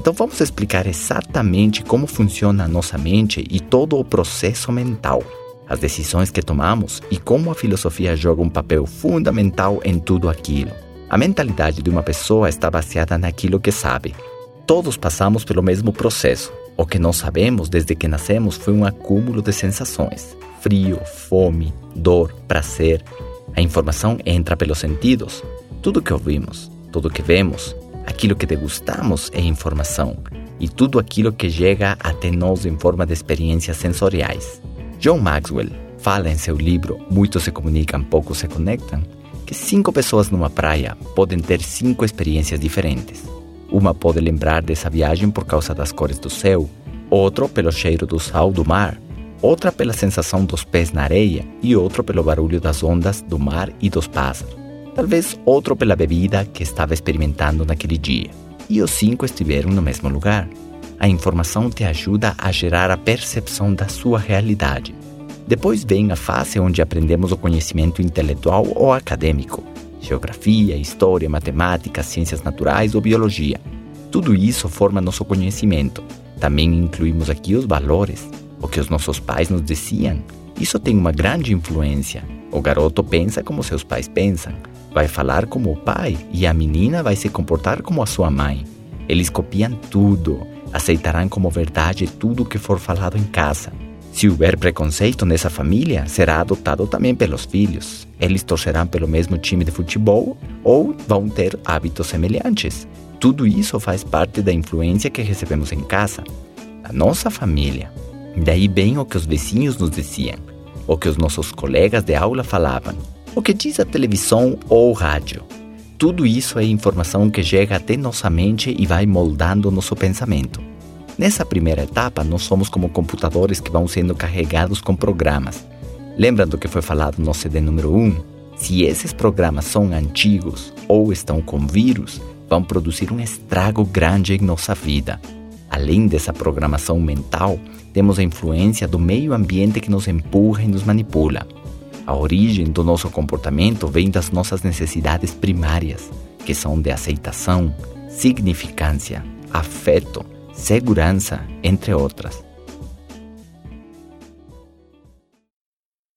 Então vamos explicar exatamente como funciona a nossa mente e todo o processo mental, as decisões que tomamos e como a filosofia joga um papel fundamental em tudo aquilo. A mentalidade de uma pessoa está baseada naquilo que sabe. Todos passamos pelo mesmo processo. O que nós sabemos desde que nascemos foi um acúmulo de sensações: frio, fome, dor, prazer. A informação entra pelos sentidos. Tudo que ouvimos, tudo que vemos, aquilo que degustamos é informação, e tudo aquilo que chega até nós em forma de experiências sensoriais. John Maxwell fala em seu livro Muitos se comunicam, poucos se conectam, que cinco pessoas numa praia podem ter cinco experiências diferentes. Uma pode lembrar dessa viagem por causa das cores do céu, outro pelo cheiro do sal do mar, outra pela sensação dos pés na areia e outro pelo barulho das ondas do mar e dos pássaros. Talvez outro pela bebida que estava experimentando naquele dia. E os cinco estiveram no mesmo lugar. A informação te ajuda a gerar a percepção da sua realidade. Depois vem a fase onde aprendemos o conhecimento intelectual ou acadêmico, geografia, história, matemática, ciências naturais ou biologia. Tudo isso forma nosso conhecimento. Também incluímos aqui os valores, o que os nossos pais nos diziam. Isso tem uma grande influência. O garoto pensa como seus pais pensam, vai falar como o pai e a menina vai se comportar como a sua mãe. Eles copiam tudo, aceitarão como verdade tudo que for falado em casa. Se houver preconceito nessa família, será adotado também pelos filhos. Eles torcerão pelo mesmo time de futebol ou vão ter hábitos semelhantes. Tudo isso faz parte da influência que recebemos em casa, da nossa família. Daí bem o que os vizinhos nos diziam, o que os nossos colegas de aula falavam, o que diz a televisão ou o rádio. Tudo isso é informação que chega até nossa mente e vai moldando nosso pensamento. Nessa primeira etapa, nós somos como computadores que vão sendo carregados com programas. Lembram do que foi falado no CD número 1? Se esses programas são antigos ou estão com vírus, vão produzir um estrago grande em nossa vida. Além dessa programação mental, temos a influência do meio ambiente que nos empurra e nos manipula. A origem do nosso comportamento vem das nossas necessidades primárias, que são de aceitação, significância, afeto, segurança, entre outras.